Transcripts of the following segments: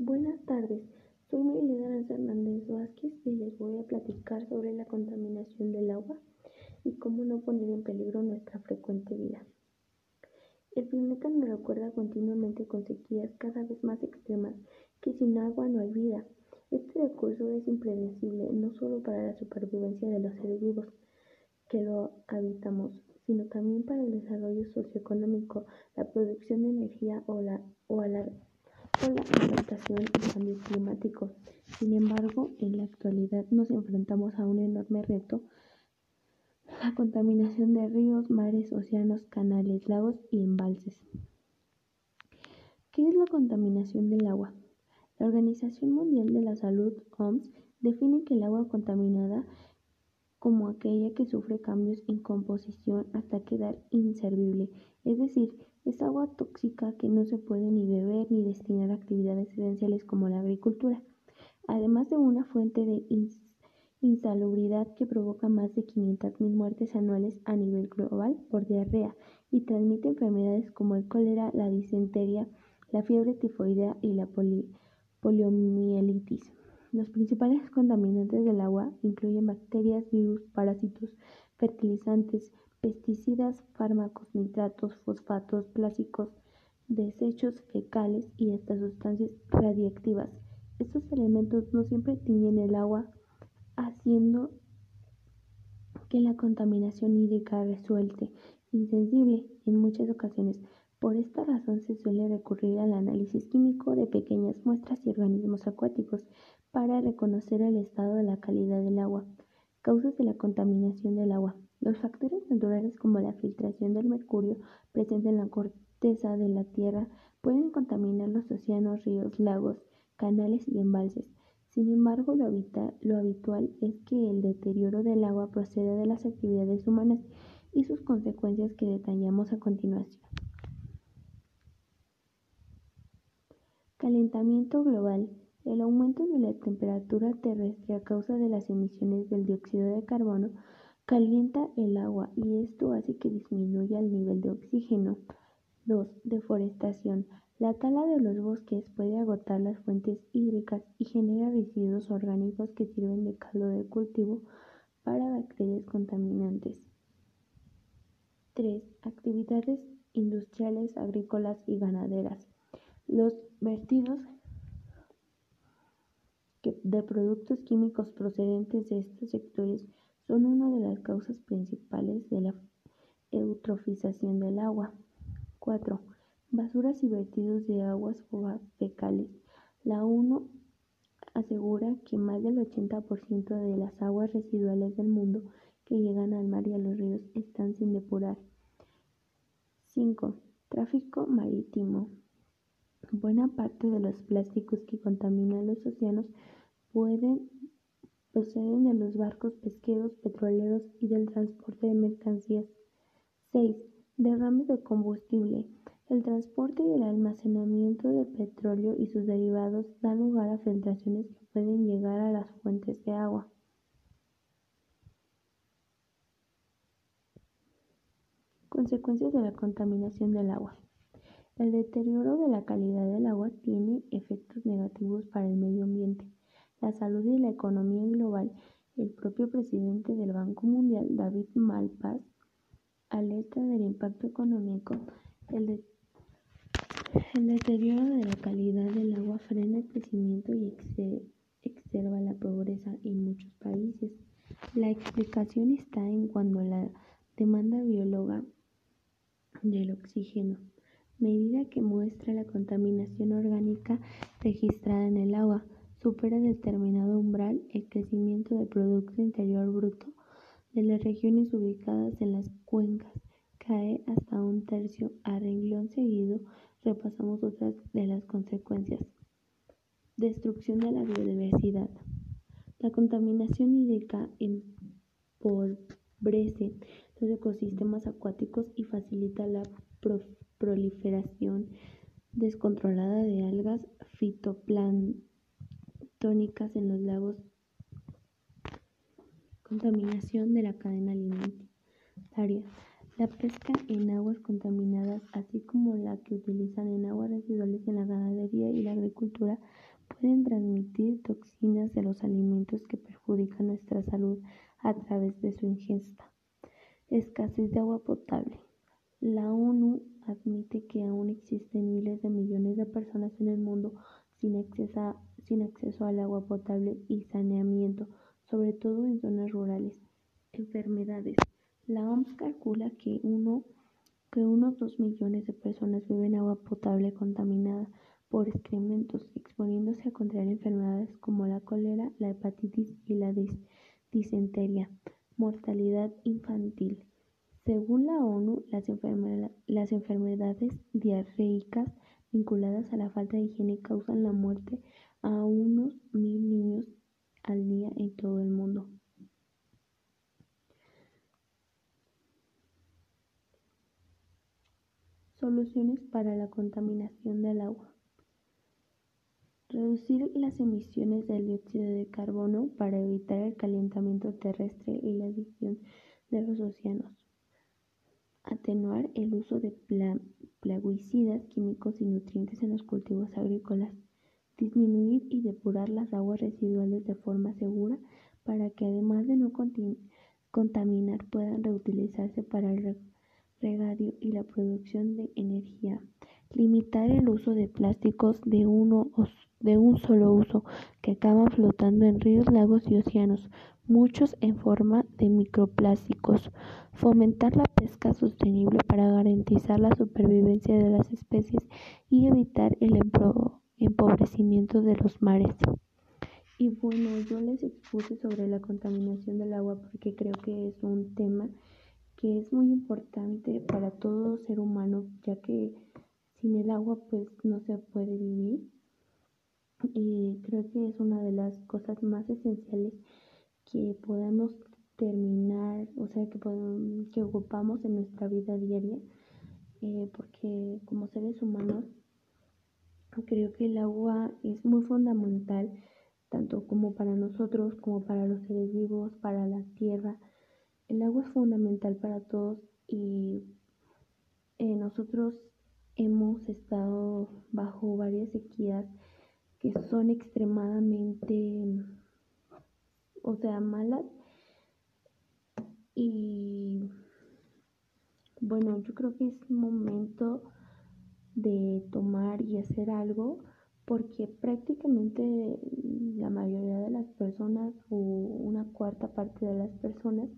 Buenas tardes, soy Marilena Hernández Vázquez y les voy a platicar sobre la contaminación del agua y cómo no poner en peligro nuestra frecuente vida. El planeta nos recuerda continuamente con sequías cada vez más extremas que sin agua no hay vida. Este recurso es impredecible no solo para la supervivencia de los seres vivos que lo habitamos, sino también para el desarrollo socioeconómico, la producción de energía o la, o a la, o la adaptación al cambio climático. Sin embargo, en la actualidad nos enfrentamos a un enorme reto la contaminación de ríos, mares, océanos, canales, lagos y embalses. ¿Qué es la contaminación del agua? La Organización Mundial de la Salud, OMS, define que el agua contaminada como aquella que sufre cambios en composición hasta quedar inservible, es decir, es agua tóxica que no se puede ni beber ni destinar a actividades esenciales como la agricultura, además de una fuente de insalubridad que provoca más de 500.000 muertes anuales a nivel global por diarrea y transmite enfermedades como el cólera, la disentería, la fiebre tifoidea y la poliomielitis. Los principales contaminantes del agua incluyen bacterias, virus, parásitos, fertilizantes, pesticidas, fármacos, nitratos, fosfatos, plásticos, desechos fecales y estas sustancias radiactivas. Estos elementos no siempre tiñen el agua haciendo que la contaminación hídrica resulte insensible en muchas ocasiones. Por esta razón se suele recurrir al análisis químico de pequeñas muestras y organismos acuáticos para reconocer el estado de la calidad del agua. Causas de la contaminación del agua. Los factores naturales como la filtración del mercurio presente en la corteza de la Tierra pueden contaminar los océanos, ríos, lagos, canales y embalses. Sin embargo, lo, habitual es que el deterioro del agua proceda de las actividades humanas y sus consecuencias que detallamos a continuación. Calentamiento global. El aumento de la temperatura terrestre a causa de las emisiones del dióxido de carbono calienta el agua y esto hace que disminuya el nivel de oxígeno. 2. Deforestación. La tala de los bosques puede agotar las fuentes hídricas y genera residuos orgánicos que sirven de caldo de cultivo para bacterias contaminantes. 3. Actividades industriales, agrícolas y ganaderas. Los vertidos de productos químicos procedentes de estos sectores son una de las causas principales de la eutrofización del agua. 4 Basuras y vertidos de aguas fecales. La ONU asegura que más del 80% de las aguas residuales del mundo que llegan al mar y a los ríos están sin depurar. 5. Tráfico marítimo. Buena parte de los plásticos que contaminan los océanos proceden de los barcos pesqueros, petroleros y del transporte de mercancías. 6. Derrames de combustible. El transporte y el almacenamiento del petróleo y sus derivados dan lugar a filtraciones que pueden llegar a las fuentes de agua. Consecuencias de la contaminación del agua. El deterioro de la calidad del agua tiene efectos negativos para el medio ambiente, la salud y la economía global. El propio presidente del Banco Mundial, David Malpass, alerta del impacto económico. El deterioro de la calidad del agua frena el crecimiento y exacerba la pobreza en muchos países. La explicación está en cuando la demanda bióloga del oxígeno, medida que muestra la contaminación orgánica registrada en el agua, supera determinado umbral, el crecimiento del Producto Interior Bruto de las regiones ubicadas en las cuencas cae hasta un tercio a renglón seguido repasamos otras de las consecuencias. Destrucción de la biodiversidad. La contaminación hídrica empobrece los ecosistemas acuáticos y facilita la proliferación descontrolada de algas fitoplanctónicas en los lagos. Contaminación de la cadena alimentaria. La pesca en aguas contaminadas, así como la que utilizan en aguas residuales en la ganadería y la agricultura, pueden transmitir toxinas de los alimentos que perjudican nuestra salud a través de su ingesta. Escasez de agua potable. La ONU admite que aún existen miles de millones de personas en el mundo sin acceso, al agua potable y saneamiento, sobre todo en zonas rurales. Enfermedades. La OMS calcula que, uno, que unos 2 millones de personas beben agua potable contaminada por excrementos, exponiéndose a contraer enfermedades como la cólera, la hepatitis y la disentería. Mortalidad infantil. Según la ONU, las, enfermedades diarreicas vinculadas a la falta de higiene causan la muerte a unos mil niños al día en todo el mundo. Soluciones para la contaminación del agua. Reducir las emisiones de dióxido de carbono para evitar el calentamiento terrestre y la adición de los océanos. Atenuar el uso de plaguicidas, químicos y nutrientes en los cultivos agrícolas. Disminuir y depurar las aguas residuales de forma segura para que además de no contaminar puedan reutilizarse para el regadío y la producción de energía. Limitar el uso de plásticos de, uno, de un solo uso que acaban flotando en ríos, lagos y océanos, muchos en forma de microplásticos. Fomentar la pesca sostenible para garantizar la supervivencia de las especies y evitar el empobrecimiento de los mares. Y bueno, yo les expuse sobre la contaminación del agua porque creo que es un tema que es muy importante para todo ser humano, ya que sin el agua pues no se puede vivir. Y creo que es una de las cosas más esenciales que podemos terminar, o sea, que, que ocupamos en nuestra vida diaria, eh, porque como seres humanos creo que el agua es muy fundamental, tanto como para nosotros, como para los seres vivos, para la tierra. El agua es fundamental para todos y eh, nosotros hemos estado bajo varias sequías que son extremadamente, o sea, malas. Y bueno, yo creo que es momento de tomar y hacer algo porque prácticamente la mayoría de las personas o una cuarta parte de las personas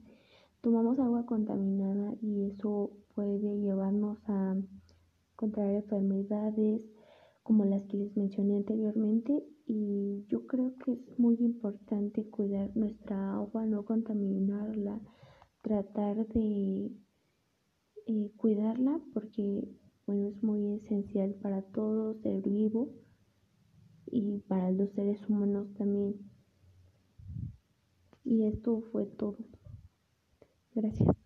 tomamos agua contaminada y eso puede llevarnos a contraer enfermedades como las que les mencioné anteriormente y yo creo que es muy importante cuidar nuestra agua, no contaminarla, tratar de eh, cuidarla porque bueno es muy esencial para todo ser vivo y para los seres humanos también. Y esto fue todo. Gracias.